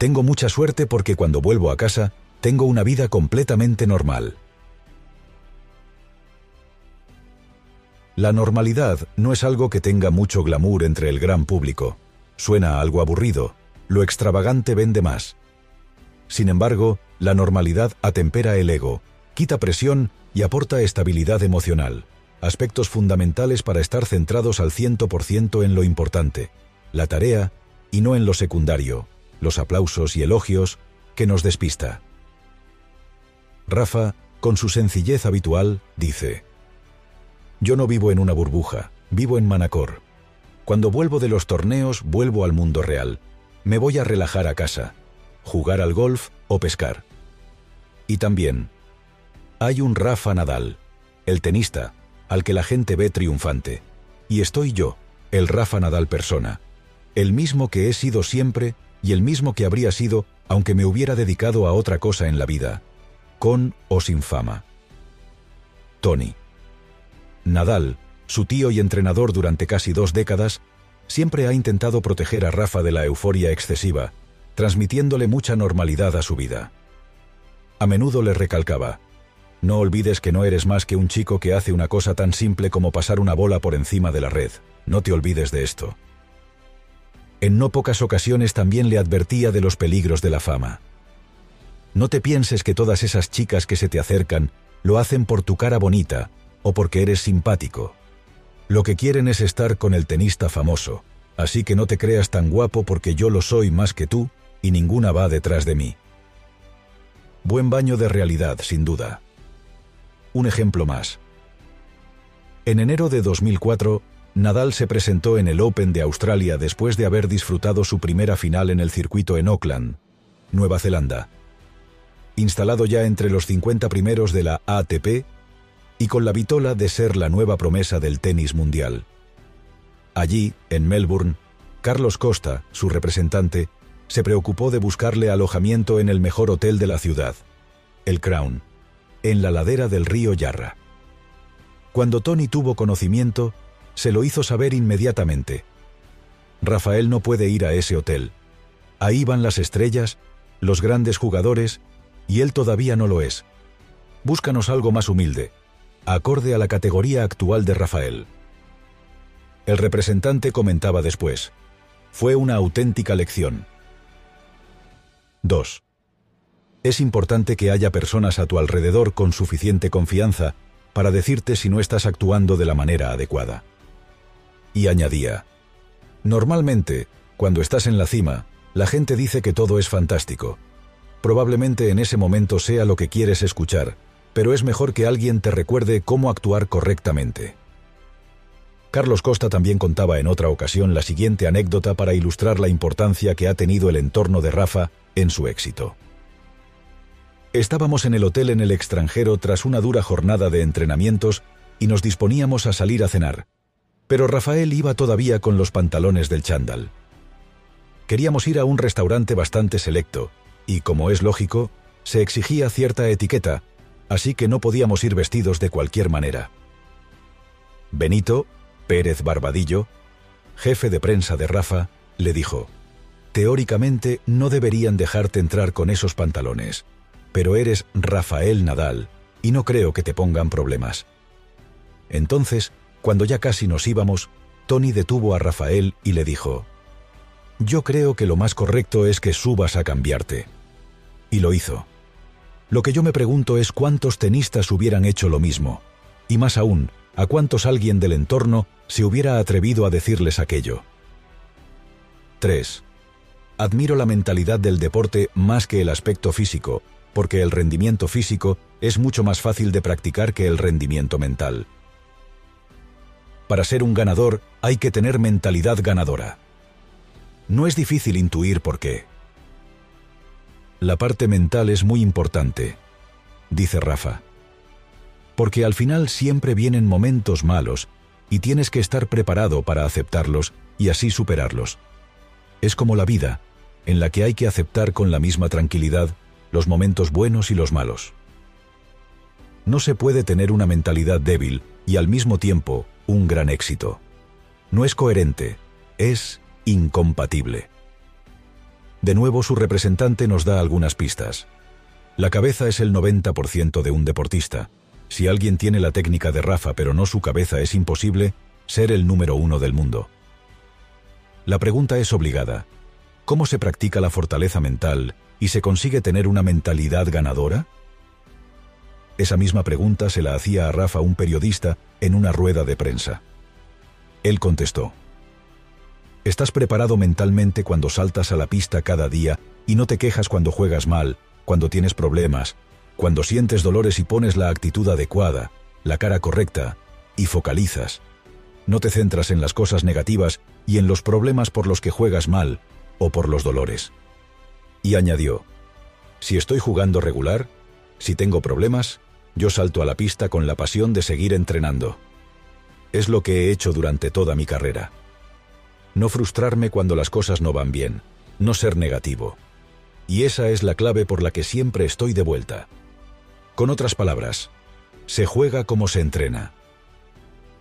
Tengo mucha suerte porque cuando vuelvo a casa, tengo una vida completamente normal. La normalidad no es algo que tenga mucho glamour entre el gran público. Suena algo aburrido, lo extravagante vende más. Sin embargo, la normalidad atempera el ego, quita presión y aporta estabilidad emocional, aspectos fundamentales para estar centrados al 100% en lo importante, la tarea, y no en lo secundario, los aplausos y elogios, que nos despista. Rafa, con su sencillez habitual, dice, Yo no vivo en una burbuja, vivo en Manacor. Cuando vuelvo de los torneos, vuelvo al mundo real. Me voy a relajar a casa, jugar al golf o pescar. Y también, hay un Rafa Nadal, el tenista, al que la gente ve triunfante. Y estoy yo, el Rafa Nadal persona, el mismo que he sido siempre y el mismo que habría sido aunque me hubiera dedicado a otra cosa en la vida, con o sin fama. Tony. Nadal, su tío y entrenador durante casi dos décadas, siempre ha intentado proteger a Rafa de la euforia excesiva, transmitiéndole mucha normalidad a su vida. A menudo le recalcaba, no olvides que no eres más que un chico que hace una cosa tan simple como pasar una bola por encima de la red, no te olvides de esto. En no pocas ocasiones también le advertía de los peligros de la fama. No te pienses que todas esas chicas que se te acercan lo hacen por tu cara bonita o porque eres simpático. Lo que quieren es estar con el tenista famoso, así que no te creas tan guapo porque yo lo soy más que tú y ninguna va detrás de mí. Buen baño de realidad, sin duda. Un ejemplo más. En enero de 2004, Nadal se presentó en el Open de Australia después de haber disfrutado su primera final en el circuito en Auckland, Nueva Zelanda. Instalado ya entre los 50 primeros de la ATP y con la vitola de ser la nueva promesa del tenis mundial. Allí, en Melbourne, Carlos Costa, su representante, se preocupó de buscarle alojamiento en el mejor hotel de la ciudad, el Crown, en la ladera del río Yarra. Cuando Tony tuvo conocimiento, se lo hizo saber inmediatamente. Rafael no puede ir a ese hotel. Ahí van las estrellas, los grandes jugadores, y él todavía no lo es. Búscanos algo más humilde, acorde a la categoría actual de Rafael. El representante comentaba después. Fue una auténtica lección. 2. Es importante que haya personas a tu alrededor con suficiente confianza para decirte si no estás actuando de la manera adecuada y añadía, Normalmente, cuando estás en la cima, la gente dice que todo es fantástico. Probablemente en ese momento sea lo que quieres escuchar, pero es mejor que alguien te recuerde cómo actuar correctamente. Carlos Costa también contaba en otra ocasión la siguiente anécdota para ilustrar la importancia que ha tenido el entorno de Rafa en su éxito. Estábamos en el hotel en el extranjero tras una dura jornada de entrenamientos y nos disponíamos a salir a cenar pero Rafael iba todavía con los pantalones del chándal. Queríamos ir a un restaurante bastante selecto, y como es lógico, se exigía cierta etiqueta, así que no podíamos ir vestidos de cualquier manera. Benito, Pérez Barbadillo, jefe de prensa de Rafa, le dijo, Teóricamente no deberían dejarte entrar con esos pantalones, pero eres Rafael Nadal, y no creo que te pongan problemas. Entonces, cuando ya casi nos íbamos, Tony detuvo a Rafael y le dijo, Yo creo que lo más correcto es que subas a cambiarte. Y lo hizo. Lo que yo me pregunto es cuántos tenistas hubieran hecho lo mismo, y más aún, a cuántos alguien del entorno se hubiera atrevido a decirles aquello. 3. Admiro la mentalidad del deporte más que el aspecto físico, porque el rendimiento físico es mucho más fácil de practicar que el rendimiento mental. Para ser un ganador hay que tener mentalidad ganadora. No es difícil intuir por qué. La parte mental es muy importante, dice Rafa. Porque al final siempre vienen momentos malos y tienes que estar preparado para aceptarlos y así superarlos. Es como la vida, en la que hay que aceptar con la misma tranquilidad los momentos buenos y los malos. No se puede tener una mentalidad débil y al mismo tiempo un gran éxito. No es coherente, es incompatible. De nuevo su representante nos da algunas pistas. La cabeza es el 90% de un deportista. Si alguien tiene la técnica de Rafa pero no su cabeza es imposible ser el número uno del mundo. La pregunta es obligada. ¿Cómo se practica la fortaleza mental y se consigue tener una mentalidad ganadora? Esa misma pregunta se la hacía a Rafa un periodista en una rueda de prensa. Él contestó, ¿Estás preparado mentalmente cuando saltas a la pista cada día y no te quejas cuando juegas mal, cuando tienes problemas, cuando sientes dolores y pones la actitud adecuada, la cara correcta, y focalizas? No te centras en las cosas negativas y en los problemas por los que juegas mal o por los dolores. Y añadió, si estoy jugando regular, si tengo problemas, yo salto a la pista con la pasión de seguir entrenando. Es lo que he hecho durante toda mi carrera. No frustrarme cuando las cosas no van bien, no ser negativo. Y esa es la clave por la que siempre estoy de vuelta. Con otras palabras, se juega como se entrena.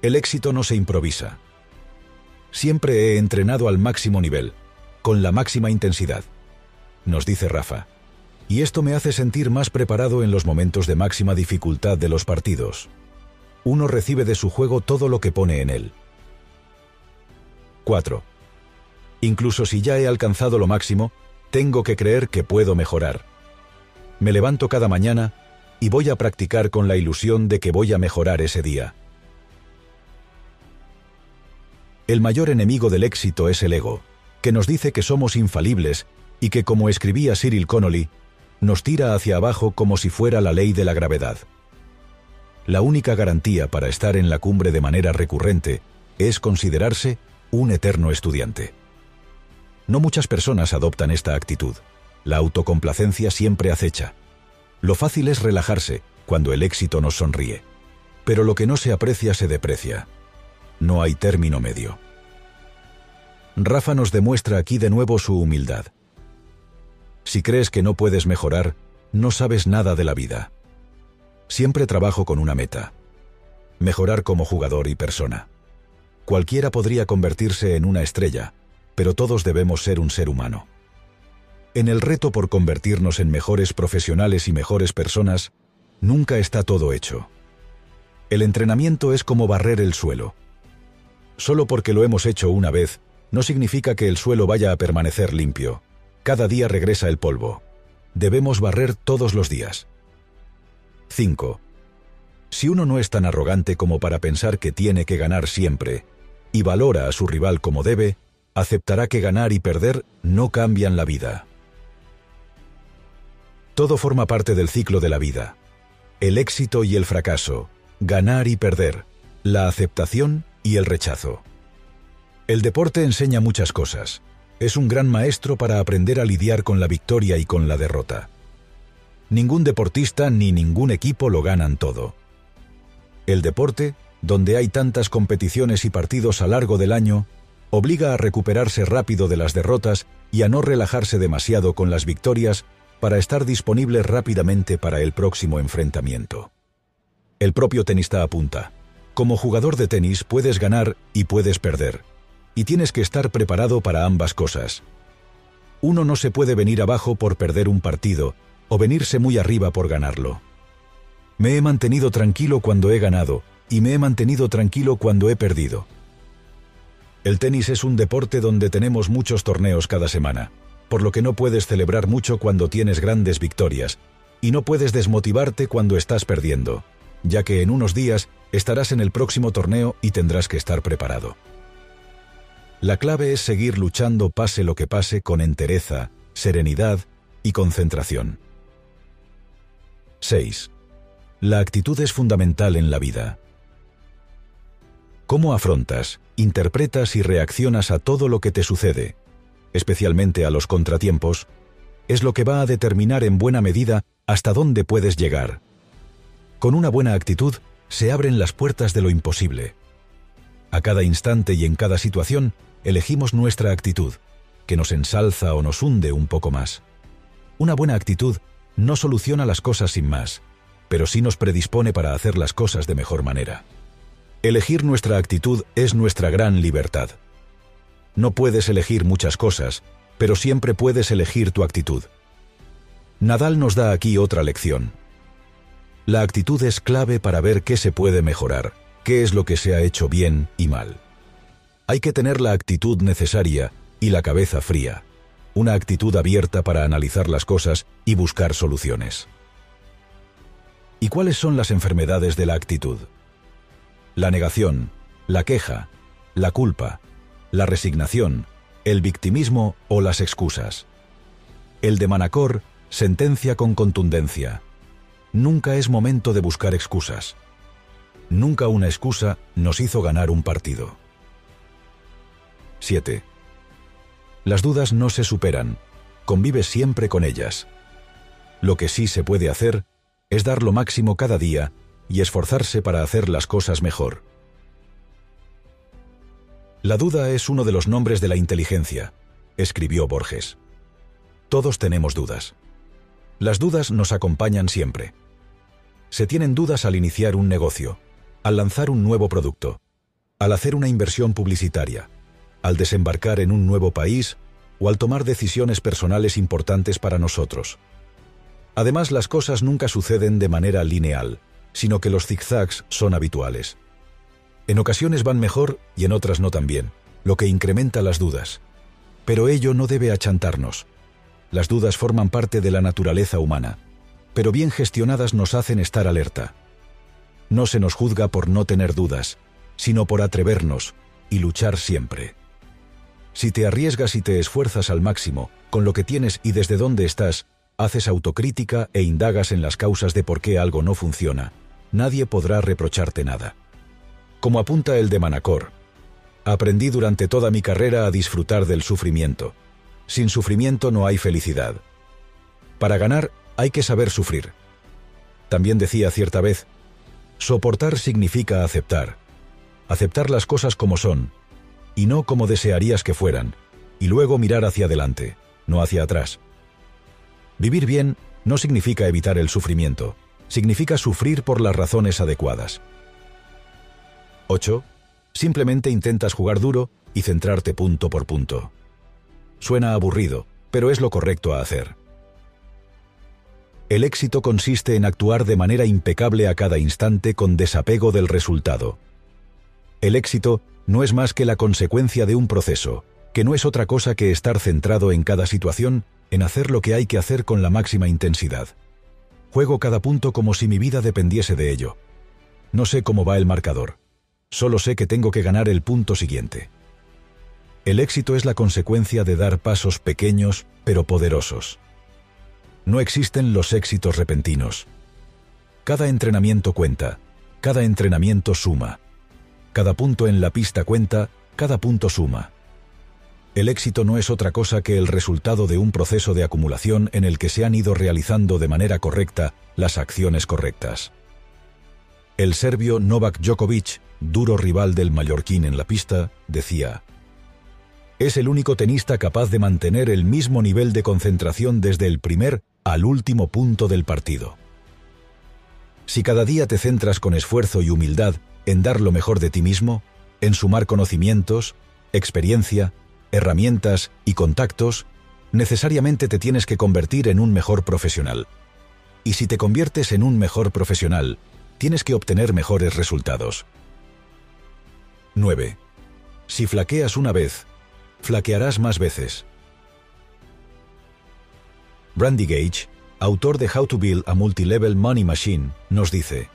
El éxito no se improvisa. Siempre he entrenado al máximo nivel, con la máxima intensidad, nos dice Rafa. Y esto me hace sentir más preparado en los momentos de máxima dificultad de los partidos uno recibe de su juego todo lo que pone en él. 4. Incluso si ya he alcanzado lo máximo, tengo que creer que puedo mejorar. Me levanto cada mañana y voy a practicar con la ilusión de que voy a mejorar ese día. El mayor enemigo del éxito es el ego, que nos dice que somos infalibles y que, como escribía Cyril Connolly, nos tira hacia abajo como si fuera la ley de la gravedad. La única garantía para estar en la cumbre de manera recurrente es considerarse un eterno estudiante. No muchas personas adoptan esta actitud. La autocomplacencia siempre acecha. Lo fácil es relajarse cuando el éxito nos sonríe. Pero lo que no se aprecia se deprecia. No hay término medio. Rafa nos demuestra aquí de nuevo su humildad. Si crees que no puedes mejorar, no sabes nada de la vida. Siempre trabajo con una meta. Mejorar como jugador y persona. Cualquiera podría convertirse en una estrella, pero todos debemos ser un ser humano. En el reto por convertirnos en mejores profesionales y mejores personas, nunca está todo hecho. El entrenamiento es como barrer el suelo. Solo porque lo hemos hecho una vez, no significa que el suelo vaya a permanecer limpio. Cada día regresa el polvo. Debemos barrer todos los días. 5. Si uno no es tan arrogante como para pensar que tiene que ganar siempre, y valora a su rival como debe, aceptará que ganar y perder no cambian la vida. Todo forma parte del ciclo de la vida. El éxito y el fracaso, ganar y perder, la aceptación y el rechazo. El deporte enseña muchas cosas. Es un gran maestro para aprender a lidiar con la victoria y con la derrota. Ningún deportista ni ningún equipo lo ganan todo. El deporte, donde hay tantas competiciones y partidos a largo del año, obliga a recuperarse rápido de las derrotas y a no relajarse demasiado con las victorias para estar disponible rápidamente para el próximo enfrentamiento. El propio tenista apunta, como jugador de tenis puedes ganar y puedes perder, y tienes que estar preparado para ambas cosas. Uno no se puede venir abajo por perder un partido, o venirse muy arriba por ganarlo. Me he mantenido tranquilo cuando he ganado y me he mantenido tranquilo cuando he perdido. El tenis es un deporte donde tenemos muchos torneos cada semana, por lo que no puedes celebrar mucho cuando tienes grandes victorias y no puedes desmotivarte cuando estás perdiendo, ya que en unos días estarás en el próximo torneo y tendrás que estar preparado. La clave es seguir luchando pase lo que pase con entereza, serenidad y concentración. 6. La actitud es fundamental en la vida. ¿Cómo afrontas, interpretas y reaccionas a todo lo que te sucede, especialmente a los contratiempos, es lo que va a determinar en buena medida hasta dónde puedes llegar. Con una buena actitud se abren las puertas de lo imposible. A cada instante y en cada situación elegimos nuestra actitud, que nos ensalza o nos hunde un poco más. Una buena actitud no soluciona las cosas sin más, pero sí nos predispone para hacer las cosas de mejor manera. Elegir nuestra actitud es nuestra gran libertad. No puedes elegir muchas cosas, pero siempre puedes elegir tu actitud. Nadal nos da aquí otra lección. La actitud es clave para ver qué se puede mejorar, qué es lo que se ha hecho bien y mal. Hay que tener la actitud necesaria y la cabeza fría, una actitud abierta para analizar las cosas y buscar soluciones. ¿Y cuáles son las enfermedades de la actitud? La negación, la queja, la culpa, la resignación, el victimismo o las excusas. El de Manacor sentencia con contundencia. Nunca es momento de buscar excusas. Nunca una excusa nos hizo ganar un partido. 7. Las dudas no se superan, convive siempre con ellas. Lo que sí se puede hacer es dar lo máximo cada día y esforzarse para hacer las cosas mejor. La duda es uno de los nombres de la inteligencia, escribió Borges. Todos tenemos dudas. Las dudas nos acompañan siempre. Se tienen dudas al iniciar un negocio, al lanzar un nuevo producto, al hacer una inversión publicitaria, al desembarcar en un nuevo país o al tomar decisiones personales importantes para nosotros. Además, las cosas nunca suceden de manera lineal, sino que los zigzags son habituales. En ocasiones van mejor y en otras no tan bien, lo que incrementa las dudas. Pero ello no debe achantarnos. Las dudas forman parte de la naturaleza humana, pero bien gestionadas nos hacen estar alerta. No se nos juzga por no tener dudas, sino por atrevernos y luchar siempre. Si te arriesgas y te esfuerzas al máximo, con lo que tienes y desde dónde estás, haces autocrítica e indagas en las causas de por qué algo no funciona, nadie podrá reprocharte nada como apunta el de Manacor. Aprendí durante toda mi carrera a disfrutar del sufrimiento. Sin sufrimiento no hay felicidad. Para ganar hay que saber sufrir. También decía cierta vez, soportar significa aceptar. Aceptar las cosas como son, y no como desearías que fueran, y luego mirar hacia adelante, no hacia atrás. Vivir bien no significa evitar el sufrimiento, significa sufrir por las razones adecuadas. 8. Simplemente intentas jugar duro y centrarte punto por punto. Suena aburrido, pero es lo correcto a hacer. El éxito consiste en actuar de manera impecable a cada instante con desapego del resultado. El éxito no es más que la consecuencia de un proceso, que no es otra cosa que estar centrado en cada situación, en hacer lo que hay que hacer con la máxima intensidad. Juego cada punto como si mi vida dependiese de ello. No sé cómo va el marcador. Solo sé que tengo que ganar el punto siguiente. El éxito es la consecuencia de dar pasos pequeños pero poderosos. No existen los éxitos repentinos. Cada entrenamiento cuenta, cada entrenamiento suma. Cada punto en la pista cuenta, cada punto suma. El éxito no es otra cosa que el resultado de un proceso de acumulación en el que se han ido realizando de manera correcta las acciones correctas. El serbio Novak Djokovic duro rival del mallorquín en la pista, decía, es el único tenista capaz de mantener el mismo nivel de concentración desde el primer al último punto del partido. Si cada día te centras con esfuerzo y humildad en dar lo mejor de ti mismo, en sumar conocimientos, experiencia, herramientas y contactos, necesariamente te tienes que convertir en un mejor profesional. Y si te conviertes en un mejor profesional, tienes que obtener mejores resultados. 9. Si flaqueas una vez, flaquearás más veces. Brandy Gage, autor de How to Build a Multilevel Money Machine, nos dice,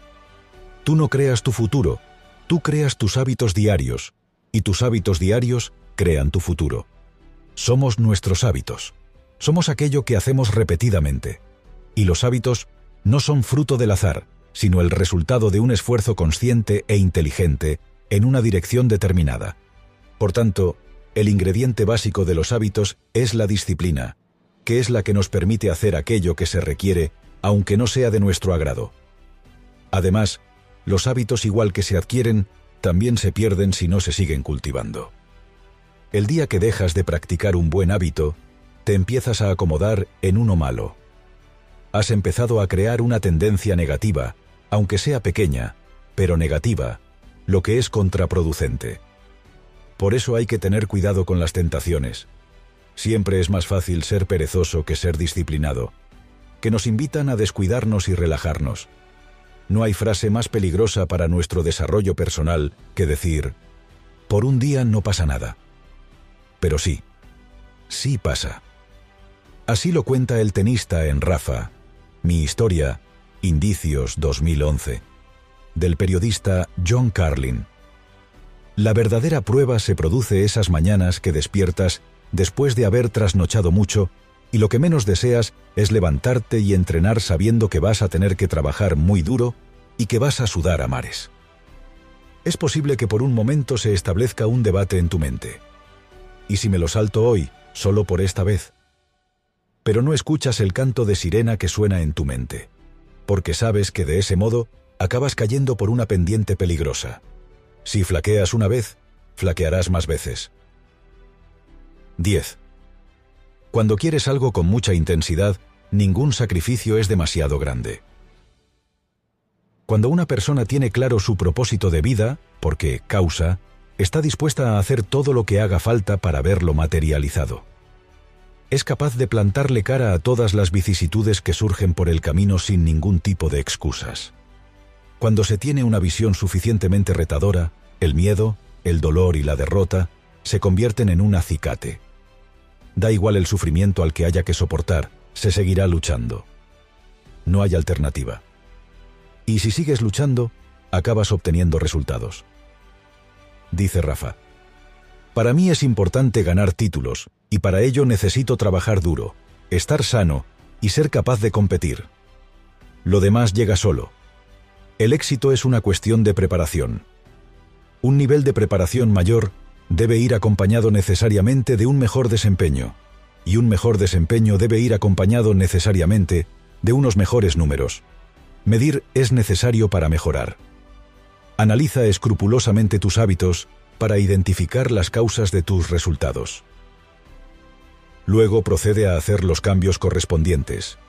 Tú no creas tu futuro, tú creas tus hábitos diarios, y tus hábitos diarios crean tu futuro. Somos nuestros hábitos. Somos aquello que hacemos repetidamente. Y los hábitos no son fruto del azar, sino el resultado de un esfuerzo consciente e inteligente en una dirección determinada. Por tanto, el ingrediente básico de los hábitos es la disciplina, que es la que nos permite hacer aquello que se requiere, aunque no sea de nuestro agrado. Además, los hábitos igual que se adquieren, también se pierden si no se siguen cultivando. El día que dejas de practicar un buen hábito, te empiezas a acomodar en uno malo. Has empezado a crear una tendencia negativa, aunque sea pequeña, pero negativa, lo que es contraproducente. Por eso hay que tener cuidado con las tentaciones. Siempre es más fácil ser perezoso que ser disciplinado, que nos invitan a descuidarnos y relajarnos. No hay frase más peligrosa para nuestro desarrollo personal que decir, por un día no pasa nada. Pero sí, sí pasa. Así lo cuenta el tenista en Rafa, mi historia, Indicios 2011, del periodista John Carlin. La verdadera prueba se produce esas mañanas que despiertas después de haber trasnochado mucho y lo que menos deseas es levantarte y entrenar sabiendo que vas a tener que trabajar muy duro y que vas a sudar a mares. Es posible que por un momento se establezca un debate en tu mente. ¿Y si me lo salto hoy, solo por esta vez? Pero no escuchas el canto de sirena que suena en tu mente, porque sabes que de ese modo acabas cayendo por una pendiente peligrosa. Si flaqueas una vez, flaquearás más veces. 10. Cuando quieres algo con mucha intensidad, ningún sacrificio es demasiado grande. Cuando una persona tiene claro su propósito de vida, porque causa, está dispuesta a hacer todo lo que haga falta para verlo materializado. Es capaz de plantarle cara a todas las vicisitudes que surgen por el camino sin ningún tipo de excusas. Cuando se tiene una visión suficientemente retadora, el miedo, el dolor y la derrota se convierten en un acicate. Da igual el sufrimiento al que haya que soportar, se seguirá luchando. No hay alternativa. Y si sigues luchando, acabas obteniendo resultados. Dice Rafa. Para mí es importante ganar títulos, y para ello necesito trabajar duro, estar sano y ser capaz de competir. Lo demás llega solo. El éxito es una cuestión de preparación. Un nivel de preparación mayor debe ir acompañado necesariamente de un mejor desempeño, y un mejor desempeño debe ir acompañado necesariamente de unos mejores números. Medir es necesario para mejorar. Analiza escrupulosamente tus hábitos para identificar las causas de tus resultados. Luego procede a hacer los cambios correspondientes.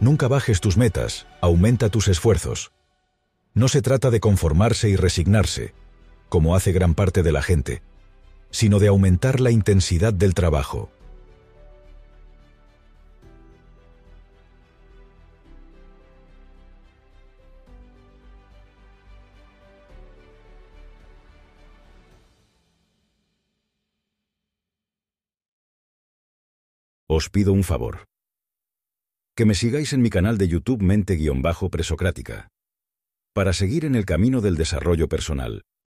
Nunca bajes tus metas, aumenta tus esfuerzos. No se trata de conformarse y resignarse, como hace gran parte de la gente, sino de aumentar la intensidad del trabajo. Os pido un favor. Que me sigáis en mi canal de YouTube Mente-Presocrática. Para seguir en el camino del desarrollo personal